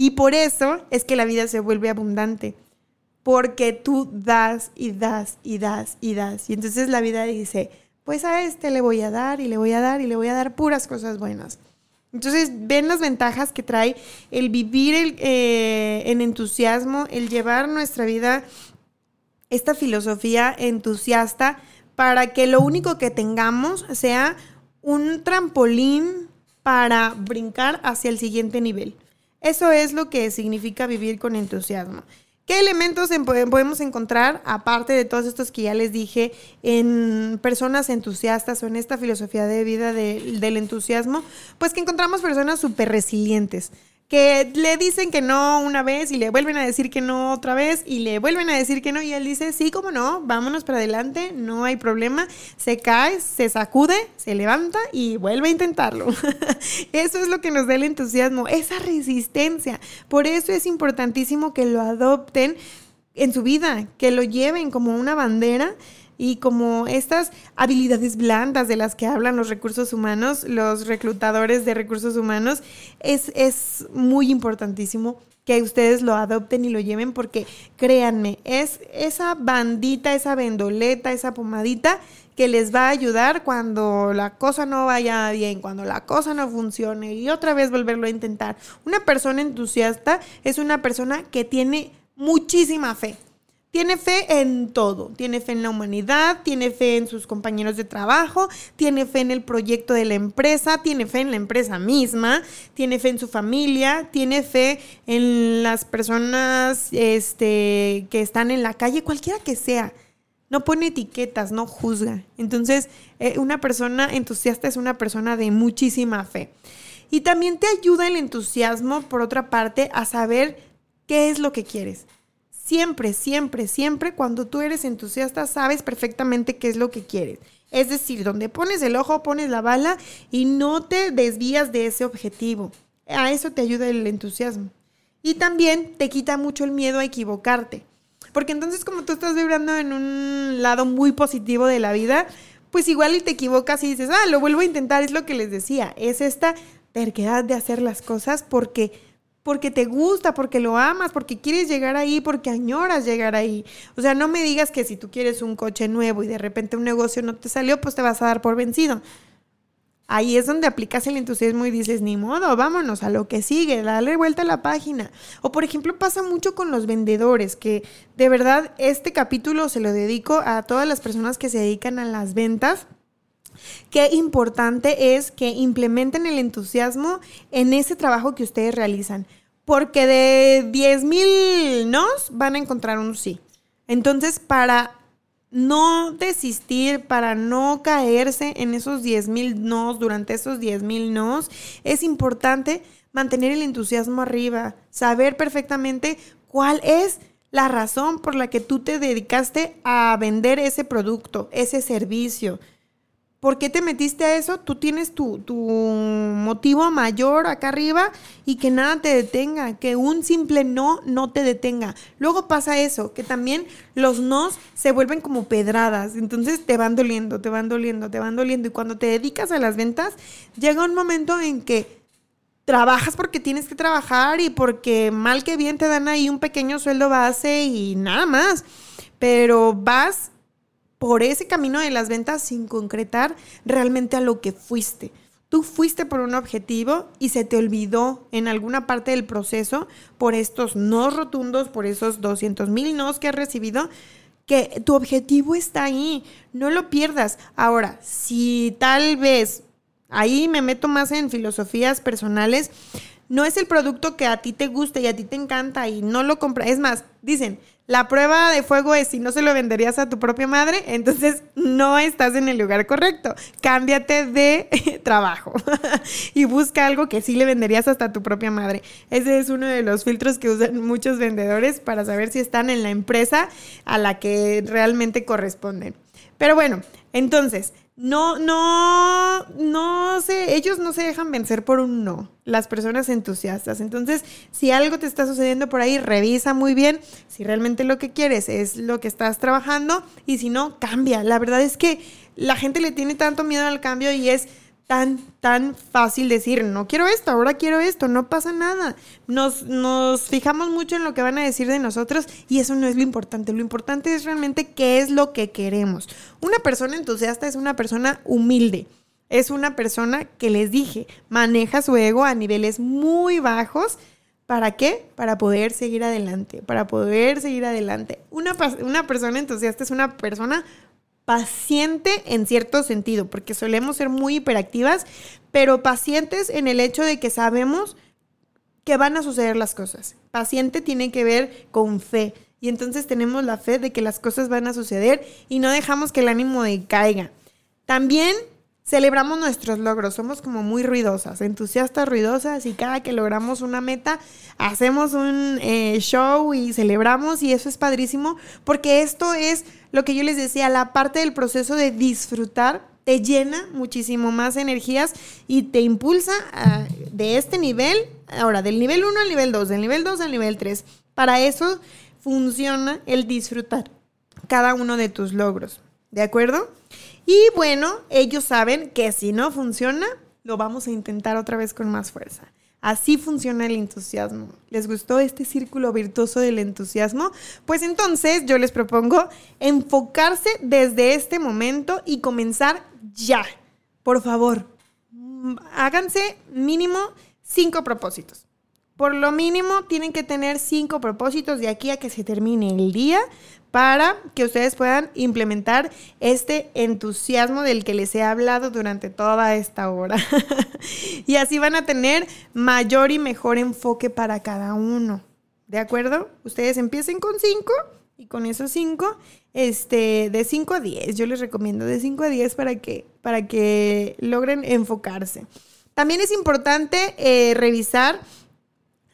Y por eso es que la vida se vuelve abundante. Porque tú das y das y das y das. Y entonces la vida dice, pues a este le voy a dar y le voy a dar y le voy a dar puras cosas buenas. Entonces ven las ventajas que trae el vivir eh, en entusiasmo, el llevar nuestra vida, esta filosofía entusiasta, para que lo único que tengamos sea un trampolín para brincar hacia el siguiente nivel. Eso es lo que significa vivir con entusiasmo. ¿Qué elementos podemos encontrar, aparte de todos estos que ya les dije, en personas entusiastas o en esta filosofía de vida del entusiasmo? Pues que encontramos personas súper resilientes que le dicen que no una vez y le vuelven a decir que no otra vez y le vuelven a decir que no y él dice, sí, como no, vámonos para adelante, no hay problema, se cae, se sacude, se levanta y vuelve a intentarlo. eso es lo que nos da el entusiasmo, esa resistencia. Por eso es importantísimo que lo adopten en su vida, que lo lleven como una bandera y como estas habilidades blandas de las que hablan los recursos humanos, los reclutadores de recursos humanos, es, es muy importantísimo que ustedes lo adopten y lo lleven porque créanme, es esa bandita, esa vendoleta, esa pomadita que les va a ayudar cuando la cosa no vaya bien, cuando la cosa no funcione y otra vez volverlo a intentar. Una persona entusiasta es una persona que tiene muchísima fe, tiene fe en todo, tiene fe en la humanidad, tiene fe en sus compañeros de trabajo, tiene fe en el proyecto de la empresa, tiene fe en la empresa misma, tiene fe en su familia, tiene fe en las personas este, que están en la calle, cualquiera que sea. No pone etiquetas, no juzga. Entonces, eh, una persona entusiasta es una persona de muchísima fe. Y también te ayuda el entusiasmo, por otra parte, a saber qué es lo que quieres. Siempre, siempre, siempre, cuando tú eres entusiasta, sabes perfectamente qué es lo que quieres. Es decir, donde pones el ojo, pones la bala y no te desvías de ese objetivo. A eso te ayuda el entusiasmo. Y también te quita mucho el miedo a equivocarte. Porque entonces como tú estás vibrando en un lado muy positivo de la vida, pues igual y te equivocas y dices, ah, lo vuelvo a intentar, es lo que les decía. Es esta terquedad de hacer las cosas porque porque te gusta, porque lo amas, porque quieres llegar ahí, porque añoras llegar ahí. O sea, no me digas que si tú quieres un coche nuevo y de repente un negocio no te salió, pues te vas a dar por vencido. Ahí es donde aplicas el entusiasmo y dices, ni modo, vámonos a lo que sigue, dale vuelta a la página. O por ejemplo pasa mucho con los vendedores, que de verdad este capítulo se lo dedico a todas las personas que se dedican a las ventas. Qué importante es que implementen el entusiasmo en ese trabajo que ustedes realizan porque de 10 mil nos van a encontrar un sí. Entonces, para no desistir, para no caerse en esos 10 mil nos, durante esos 10 mil nos, es importante mantener el entusiasmo arriba, saber perfectamente cuál es la razón por la que tú te dedicaste a vender ese producto, ese servicio. ¿Por qué te metiste a eso? Tú tienes tu, motivo mayor acá arriba y que nada te detenga, que un simple no no te detenga. Luego pasa eso, que también los nos se vuelven como pedradas, entonces te van doliendo, te van doliendo, te van doliendo y cuando te dedicas a las ventas, llega un momento en que trabajas porque tienes que trabajar y porque mal que bien te dan ahí un pequeño sueldo base y nada más. Pero vas por ese camino de las ventas sin concretar realmente a lo que fuiste. Tú fuiste por un objetivo y se te olvidó en alguna parte del proceso por estos no rotundos, por esos 200 mil nos que has recibido, que tu objetivo está ahí, no lo pierdas. Ahora, si tal vez, ahí me meto más en filosofías personales, no es el producto que a ti te gusta y a ti te encanta y no lo compras. Es más, dicen, la prueba de fuego es si no se lo venderías a tu propia madre, entonces no estás en el lugar correcto. Cámbiate de trabajo y busca algo que sí le venderías hasta a tu propia madre. Ese es uno de los filtros que usan muchos vendedores para saber si están en la empresa a la que realmente corresponden. Pero bueno, entonces, no, no, no sé, ellos no se dejan vencer por un no, las personas entusiastas. Entonces, si algo te está sucediendo por ahí, revisa muy bien si realmente lo que quieres es lo que estás trabajando y si no, cambia. La verdad es que la gente le tiene tanto miedo al cambio y es tan, tan fácil decir, no quiero esto, ahora quiero esto, no pasa nada. Nos, nos fijamos mucho en lo que van a decir de nosotros y eso no es lo importante. Lo importante es realmente qué es lo que queremos. Una persona entusiasta es una persona humilde. Es una persona que les dije, maneja su ego a niveles muy bajos. ¿Para qué? Para poder seguir adelante, para poder seguir adelante. Una, una persona entusiasta es una persona paciente en cierto sentido, porque solemos ser muy hiperactivas, pero pacientes en el hecho de que sabemos que van a suceder las cosas. Paciente tiene que ver con fe. Y entonces tenemos la fe de que las cosas van a suceder y no dejamos que el ánimo decaiga. También celebramos nuestros logros, somos como muy ruidosas, entusiastas, ruidosas y cada que logramos una meta hacemos un eh, show y celebramos y eso es padrísimo porque esto es lo que yo les decía, la parte del proceso de disfrutar te llena muchísimo más energías y te impulsa ah, de este nivel, ahora del nivel 1 al nivel 2, del nivel 2 al nivel 3. Para eso funciona el disfrutar cada uno de tus logros, ¿de acuerdo? Y bueno, ellos saben que si no funciona, lo vamos a intentar otra vez con más fuerza. Así funciona el entusiasmo. ¿Les gustó este círculo virtuoso del entusiasmo? Pues entonces yo les propongo enfocarse desde este momento y comenzar ya. Por favor, mm, háganse mínimo cinco propósitos. Por lo mínimo tienen que tener cinco propósitos de aquí a que se termine el día para que ustedes puedan implementar este entusiasmo del que les he hablado durante toda esta hora. y así van a tener mayor y mejor enfoque para cada uno. ¿De acuerdo? Ustedes empiecen con 5 y con esos 5, este, de 5 a 10, yo les recomiendo de 5 a 10 para que, para que logren enfocarse. También es importante eh, revisar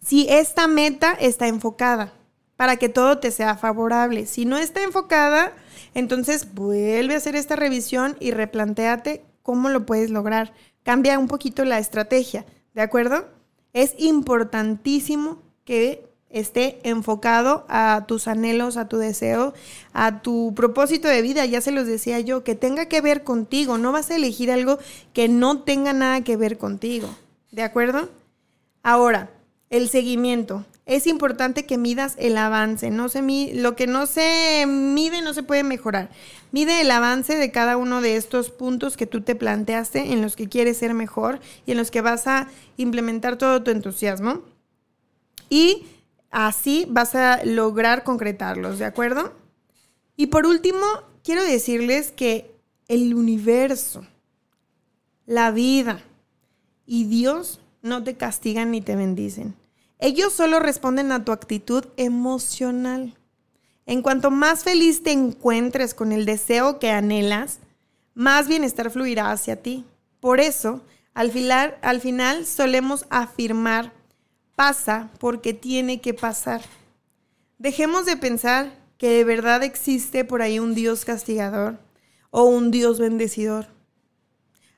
si esta meta está enfocada para que todo te sea favorable. Si no está enfocada, entonces vuelve a hacer esta revisión y replantéate cómo lo puedes lograr. Cambia un poquito la estrategia, ¿de acuerdo? Es importantísimo que esté enfocado a tus anhelos, a tu deseo, a tu propósito de vida, ya se los decía yo, que tenga que ver contigo, no vas a elegir algo que no tenga nada que ver contigo, ¿de acuerdo? Ahora, el seguimiento es importante que midas el avance. No se lo que no se mide no se puede mejorar. Mide el avance de cada uno de estos puntos que tú te planteaste en los que quieres ser mejor y en los que vas a implementar todo tu entusiasmo. Y así vas a lograr concretarlos, ¿de acuerdo? Y por último, quiero decirles que el universo, la vida y Dios no te castigan ni te bendicen ellos solo responden a tu actitud emocional. En cuanto más feliz te encuentres con el deseo que anhelas, más bienestar fluirá hacia ti. Por eso, al al final solemos afirmar, pasa porque tiene que pasar. Dejemos de pensar que de verdad existe por ahí un Dios castigador o un Dios bendecidor.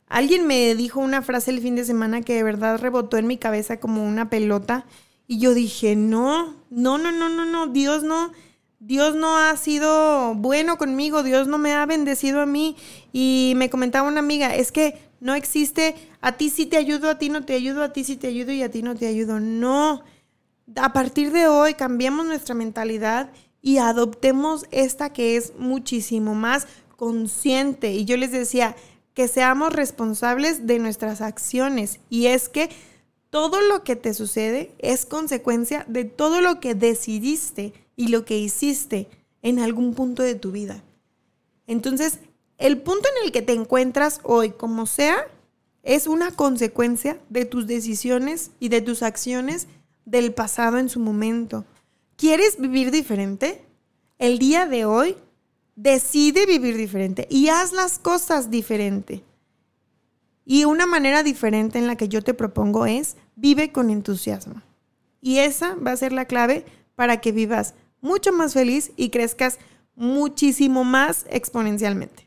Alguien me dijo una frase el fin de semana que de verdad rebotó en mi cabeza como una pelota y yo dije, no, no, no, no, no, no, Dios no, Dios no ha sido bueno conmigo, Dios no me ha bendecido a mí. Y me comentaba una amiga, es que no existe a ti sí te ayudo, a ti no te ayudo, a ti sí te ayudo y a ti no te ayudo. No. A partir de hoy cambiemos nuestra mentalidad y adoptemos esta que es muchísimo más consciente. Y yo les decía que seamos responsables de nuestras acciones. Y es que todo lo que te sucede es consecuencia de todo lo que decidiste y lo que hiciste en algún punto de tu vida. Entonces, el punto en el que te encuentras hoy, como sea, es una consecuencia de tus decisiones y de tus acciones del pasado en su momento. ¿Quieres vivir diferente? El día de hoy decide vivir diferente y haz las cosas diferente. Y una manera diferente en la que yo te propongo es vive con entusiasmo. Y esa va a ser la clave para que vivas mucho más feliz y crezcas muchísimo más exponencialmente.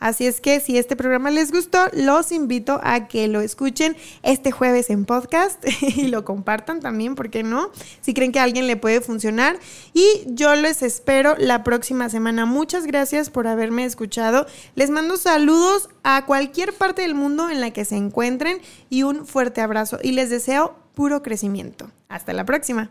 Así es que si este programa les gustó, los invito a que lo escuchen este jueves en podcast y lo compartan también, ¿por qué no? Si creen que a alguien le puede funcionar. Y yo les espero la próxima semana. Muchas gracias por haberme escuchado. Les mando saludos a cualquier parte del mundo en la que se encuentren y un fuerte abrazo. Y les deseo puro crecimiento. Hasta la próxima.